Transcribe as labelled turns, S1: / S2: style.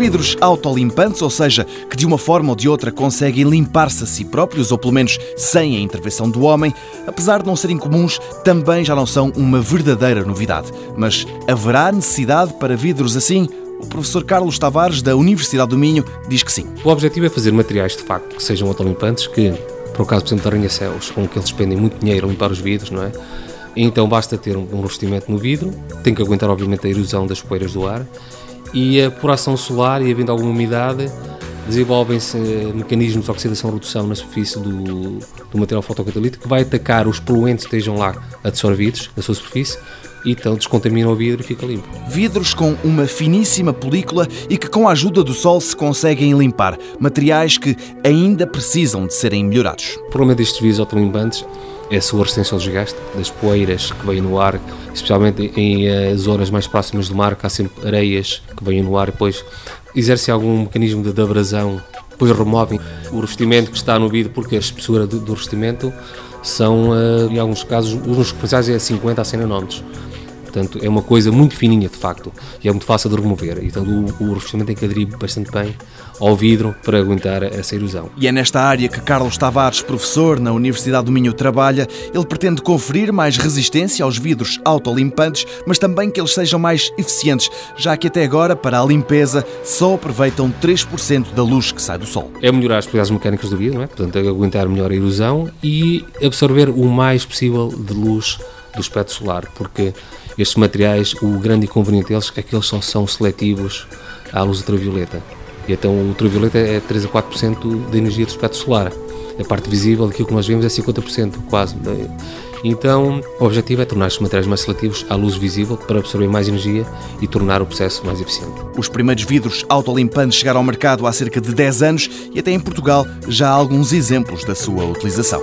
S1: vidros autolimpantes, ou seja, que de uma forma ou de outra conseguem limpar-se a si próprios, ou pelo menos sem a intervenção do homem, apesar de não serem comuns, também já não são uma verdadeira novidade. Mas haverá necessidade para vidros assim? O professor Carlos Tavares, da Universidade do Minho, diz que sim.
S2: O objetivo é fazer materiais de facto que sejam autolimpantes, que, por caso, por exemplo, de arranha-céus, com que eles despendem muito dinheiro a limpar os vidros, não é? Então basta ter um revestimento no vidro, tem que aguentar, obviamente, a erosão das poeiras do ar e a por ação solar e havendo alguma umidade, desenvolvem-se mecanismos de oxidação-redução na superfície do, do material fotocatalítico que vai atacar os poluentes que estejam lá absorvidos na sua superfície então descontamina o vidro e fica limpo.
S1: Vidros com uma finíssima película e que com a ajuda do sol se conseguem limpar. Materiais que ainda precisam de serem melhorados.
S2: O problema destes vidros autolimpantes é a sua resistência ao desgaste das poeiras que vêm no ar, especialmente em uh, zonas mais próximas do mar, que há sempre areias que vêm no ar e depois exercem algum mecanismo de, de abrasão, depois removem o revestimento que está no vidro, porque a espessura do, do revestimento são, uh, em alguns casos, os superficiais é 50 a 100 nanómetros. Portanto, é uma coisa muito fininha, de facto, e é muito fácil de remover. Então, o, o revestimento tem que aderir bastante bem ao vidro para aguentar essa erosão.
S1: E é nesta área que Carlos Tavares, professor na Universidade do Minho, trabalha. Ele pretende conferir mais resistência aos vidros autolimpantes, mas também que eles sejam mais eficientes, já que até agora, para a limpeza, só aproveitam 3% da luz que sai do sol.
S2: É melhorar as propriedades mecânicas do vidro, não é? portanto, é aguentar melhor a erosão e absorver o mais possível de luz do espectro solar, porque estes materiais, o grande inconveniente deles é que eles só são seletivos à luz ultravioleta. E então o ultravioleta é 3 a 4% da energia do espectro solar. A parte visível daquilo que nós vemos é 50%, quase. Então, o objetivo é tornar estes materiais mais seletivos à luz visível para absorver mais energia e tornar o processo mais eficiente.
S1: Os primeiros vidros autolimpantes chegaram ao mercado há cerca de 10 anos e até em Portugal já há alguns exemplos da sua utilização.